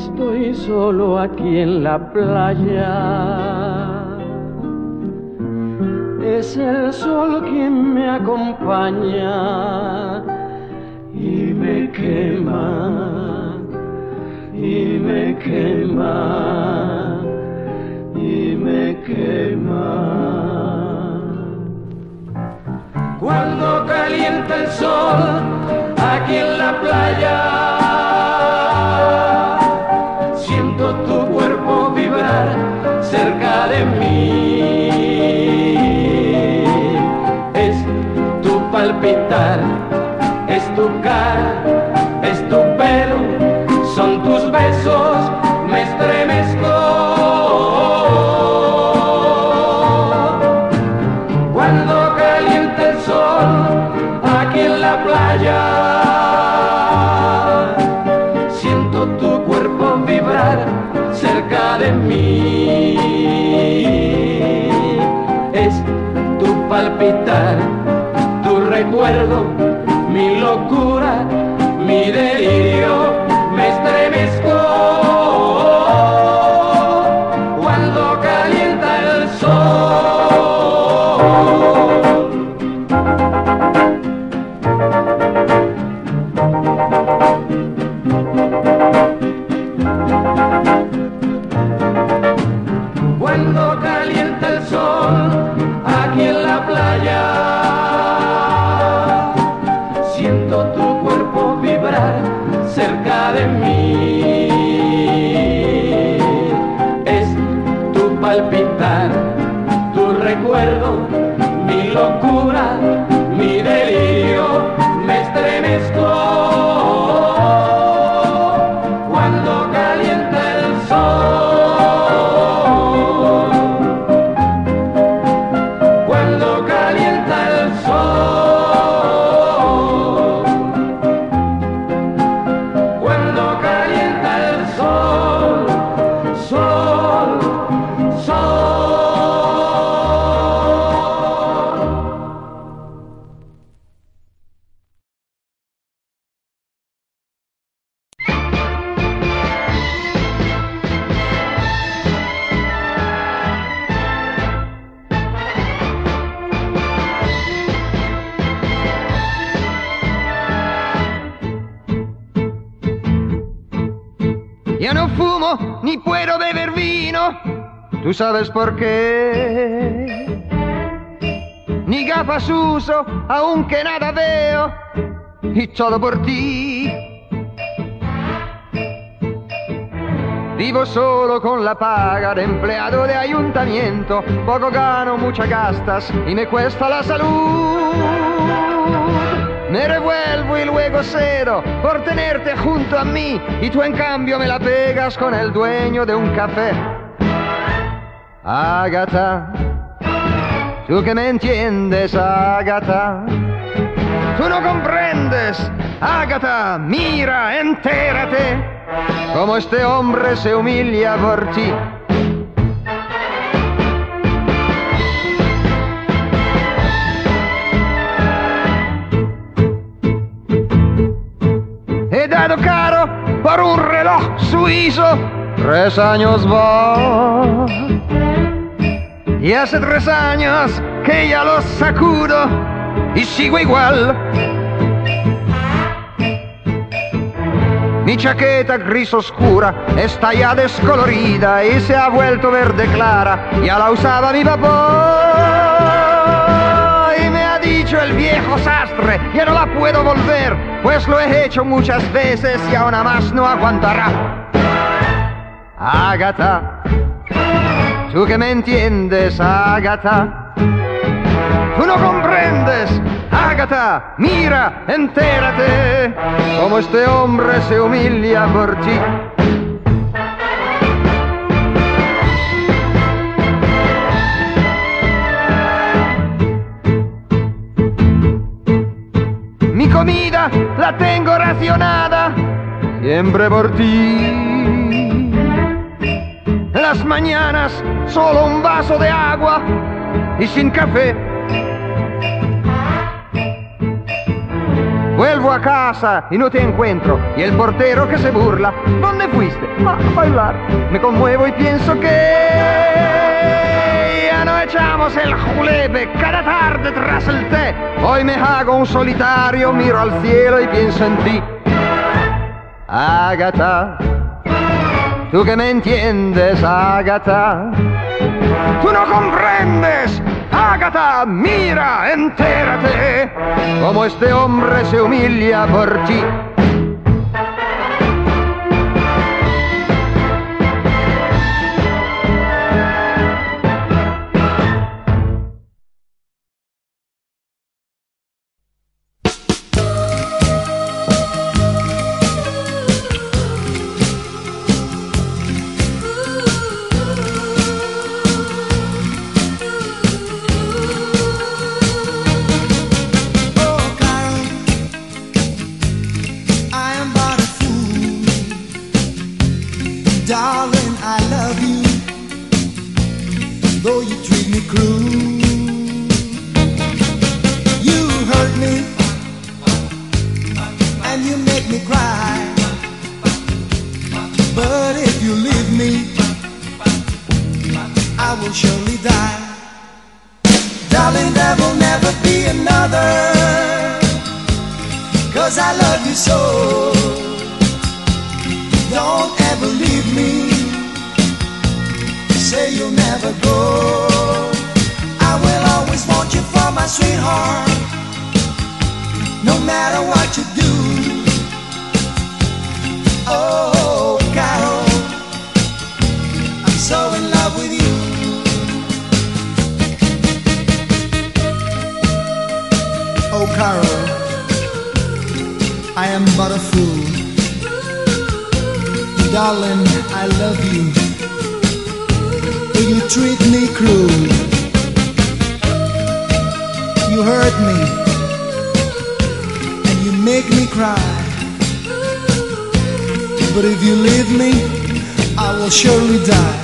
estoy solo aquí en la playa. Es el sol quien me acompaña y me quema, y me quema, y me quema. Cuando calienta el sol aquí en la playa. palpitar, es tu cara. recuerdo sabes por qué? Ni gafas uso, aunque nada veo. Y todo por ti. Vivo solo con la paga de empleado de ayuntamiento. Poco gano, muchas gastas y me cuesta la salud. Me revuelvo y luego cedo por tenerte junto a mí y tú en cambio me la pegas con el dueño de un café. Agatha, tú que me entiendes, Agatha. Tú no comprendes, Agatha, mira, entérate, como este hombre se humilla por ti. He dado caro por un reloj suizo, tres años va. Y hace tres años que ya lo sacudo y sigo igual. Mi chaqueta gris oscura está ya descolorida y se ha vuelto verde clara. Ya la usaba mi papá. Y me ha dicho el viejo sastre, ya no la puedo volver, pues lo he hecho muchas veces y aún más no aguantará. Agatha, tú que me entiendes, Agatha. Tú no comprendes, Agatha, mira, entérate, como este hombre se humilla por ti. Mi comida la tengo racionada, siempre por ti. Las mañanas solo un vaso de agua y sin café. Vuelvo a casa y no te encuentro. Y el portero que se burla. ¿Dónde fuiste? "Ah, A bailar. Me conmuevo y pienso que ya no echamos el julepe cada tarde tras el té. Hoy me hago un solitario, miro al cielo y pienso en ti. Agatha, tú que me entiendes, Agatha. Tú no comprendes, Agatha, mira, entérate, como este hombre se humilla por ti. Oh, Carol, I am but a fool. Darling, I love you. But you treat me cruel. You hurt me. And you make me cry. But if you leave me, I will surely die.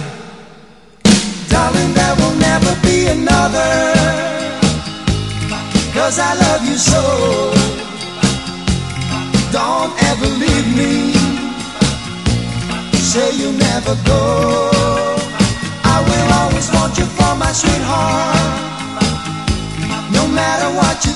Cause I love you so. Don't ever leave me. Say you'll never go. I will always want you for my sweetheart. No matter what you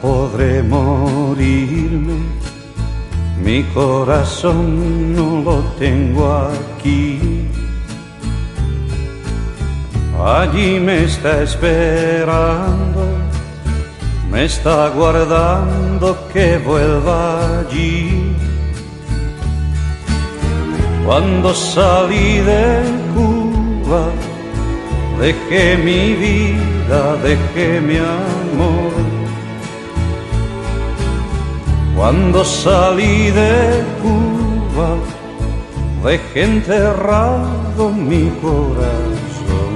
Podré morirme, mi corazón no lo tengo aquí. Allí me está esperando, me está guardando que vuelva allí. Cuando salí de Cuba, dejé mi vida, dejé mi amor. Cuando salí de Cuba, dejé enterrado mi corazón.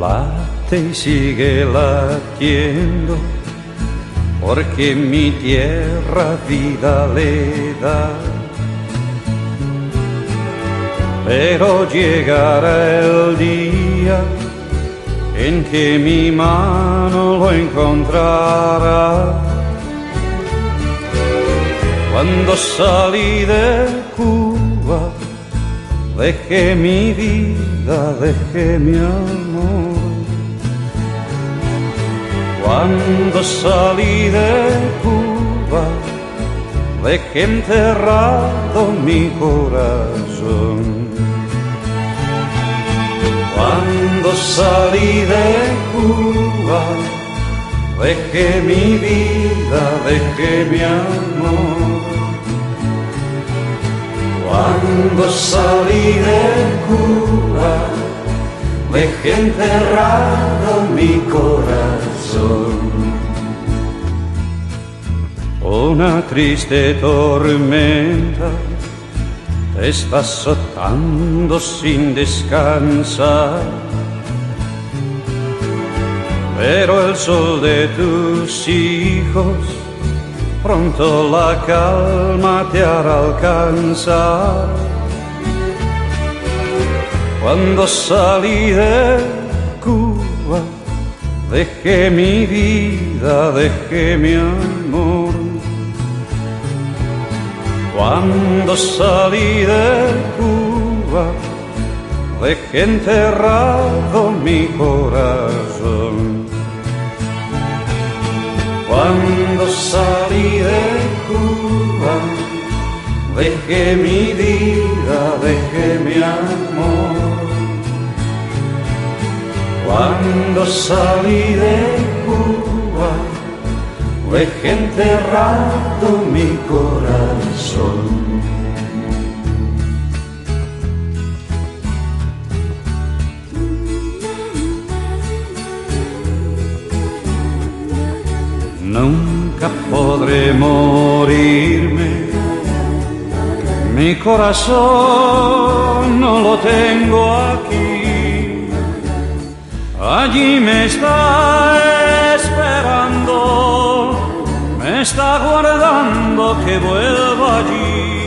Late y sigue latiendo, porque mi tierra vida le da pero llegará el día en que mi mano lo encontrará. Cuando salí de Cuba, dejé mi vida, dejé mi amor. Cuando salí de Cuba, dejé enterrado mi corazón. Cuando salí de Cuba, dejé mi vida, dejé mi amor. Cuando salí de Cuba, dejé enterrado mi corazón. Una triste tormenta te está azotando sin descansar. Pero el sol de tus hijos pronto la calma te hará alcanzar. Cuando salí de Cuba, dejé mi vida, dejé mi amor. Cuando salí de Cuba, dejé enterrado mi corazón. Cuando salí de Cuba, dejé mi vida, dejé mi amor. Cuando salí de Cuba, dejé enterrado mi corazón. Nunca podré morirme, mi corazón no lo tengo aquí. Allí me está está guardando que vuelva allí.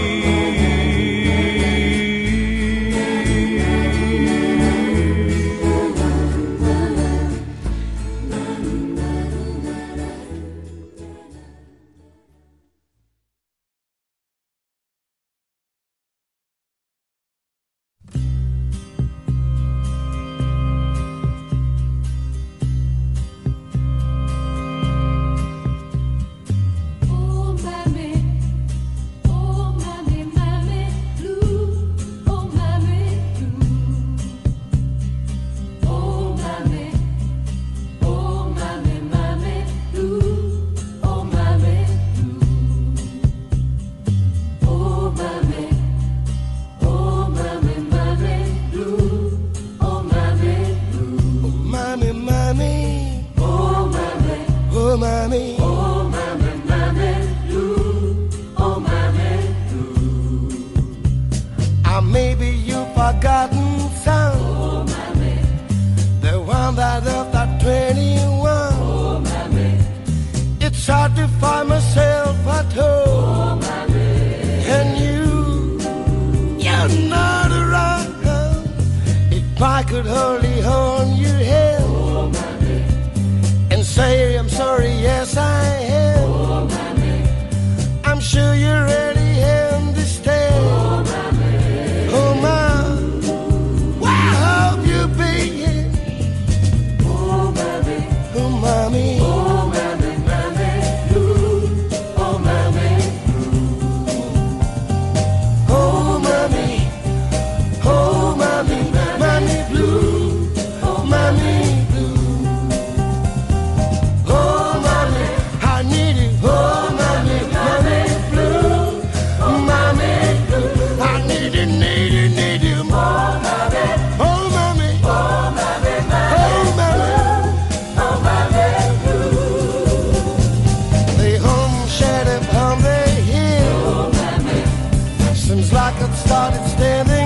could hardly I started standing.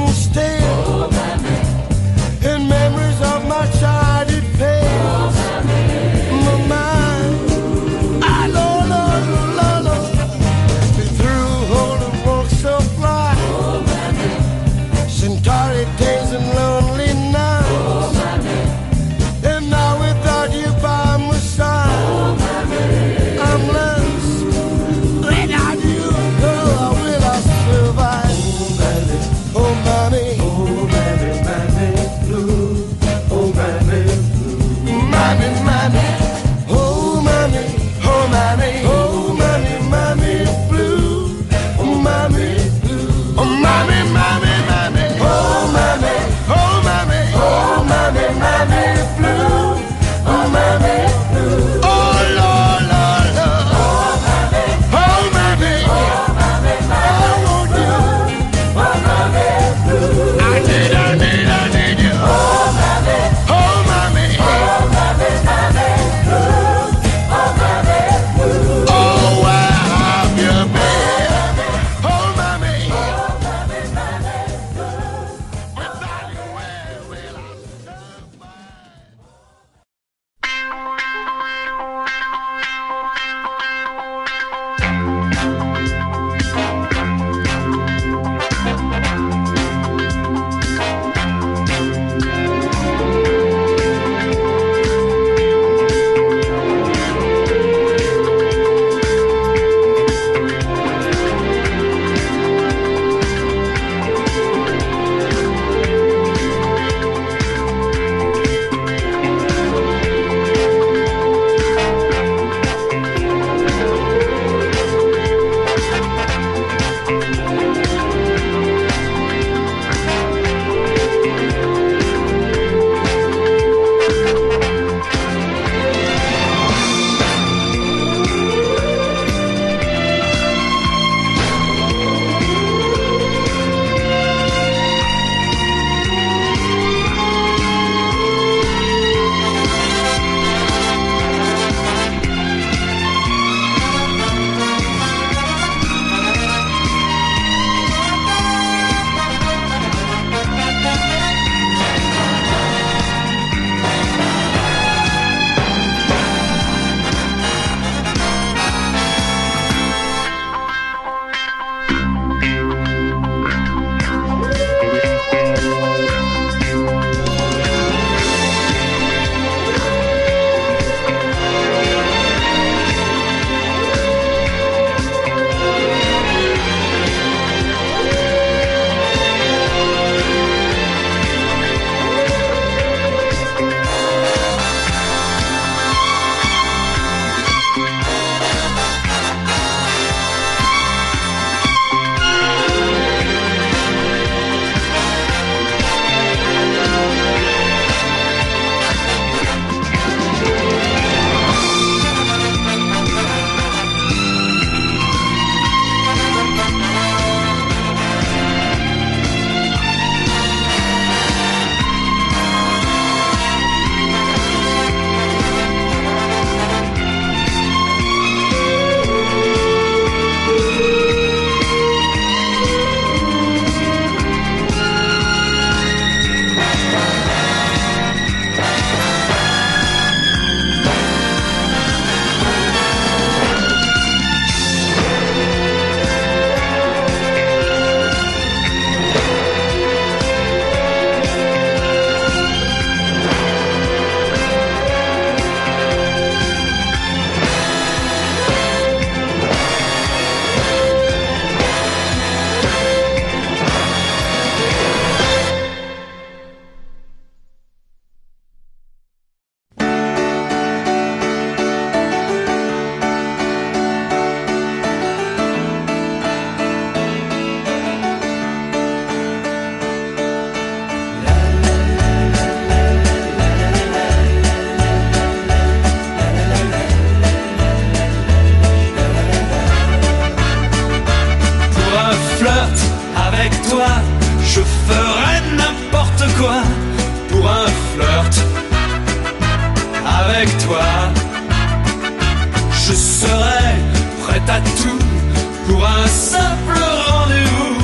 pour un simple rendez-vous,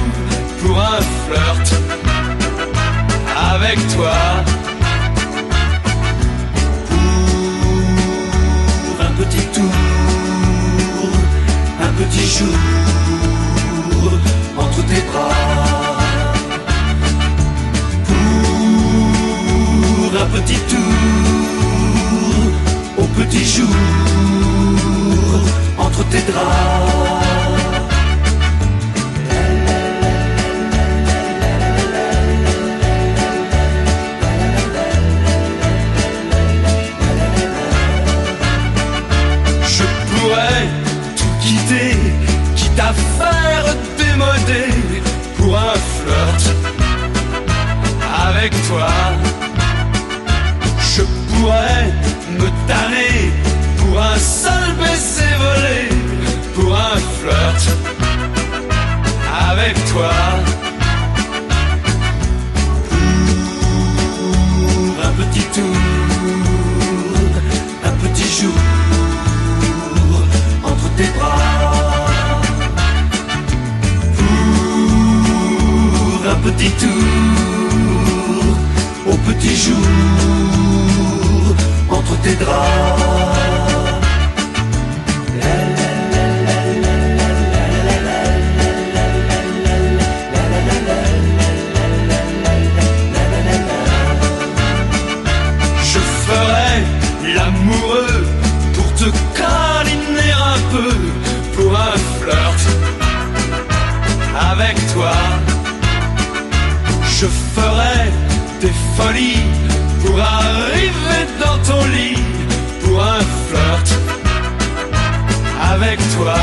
pour un flirt avec toi. Pour un petit tour, un petit jour entre tes bras. Pour un petit tour, au petit jour. Je pourrais tout quitter, quitte à faire démoder pour un flirt avec toi. Je pourrais me tanner avec toi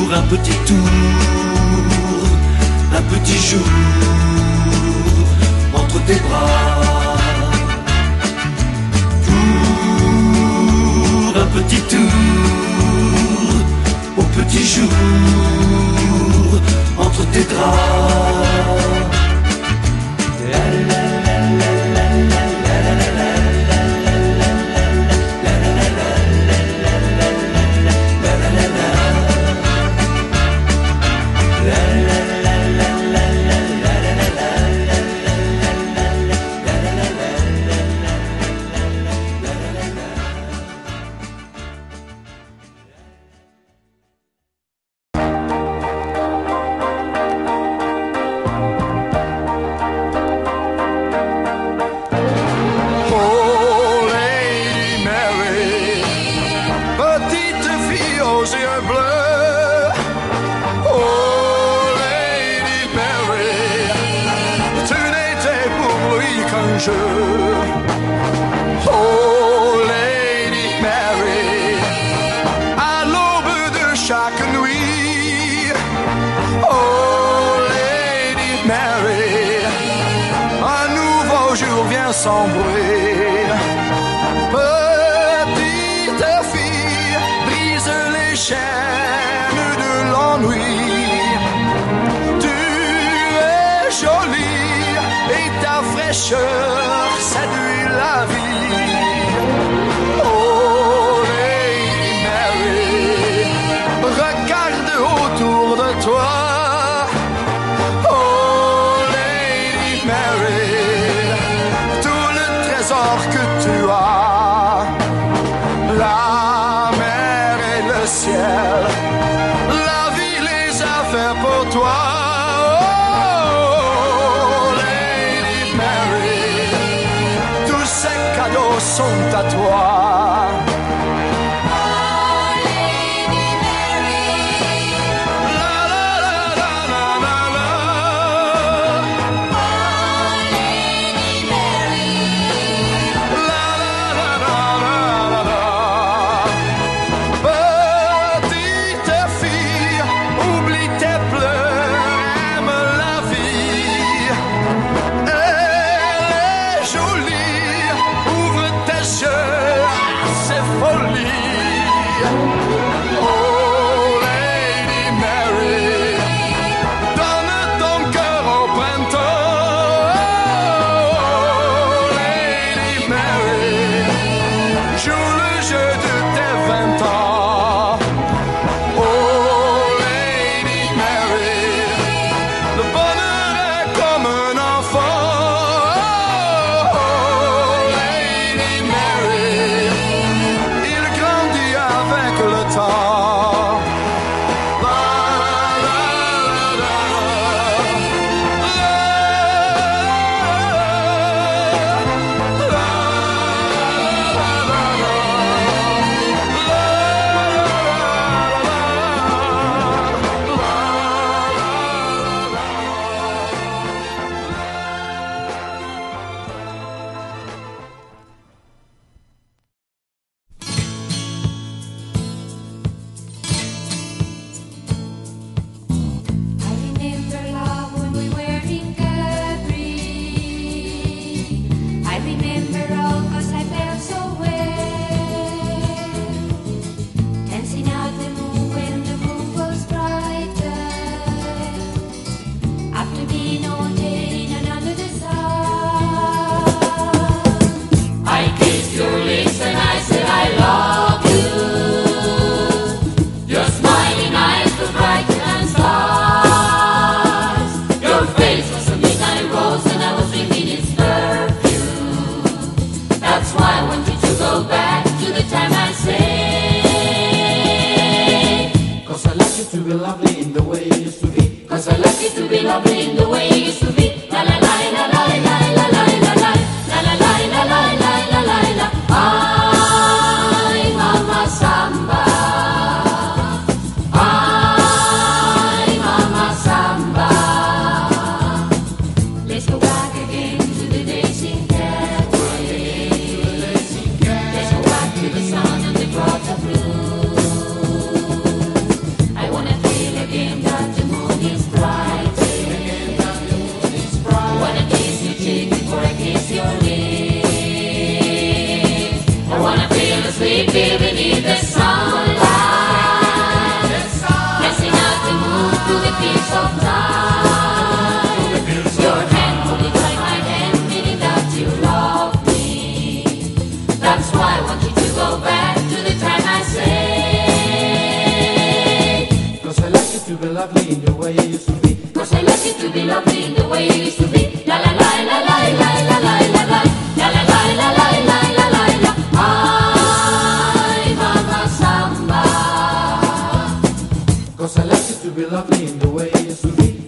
pour un petit tour, un petit jour entre tes bras. Pour un petit tour, au petit jour entre tes draps. Oh, Lady Mary, à l'aube de chaque nuit. Oh, Lady Mary, un nouveau jour vient s'envouer. Tout le trésor que tu as.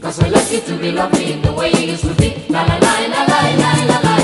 Cause we're lucky to be lovely the way you used to be. La la la la la la la.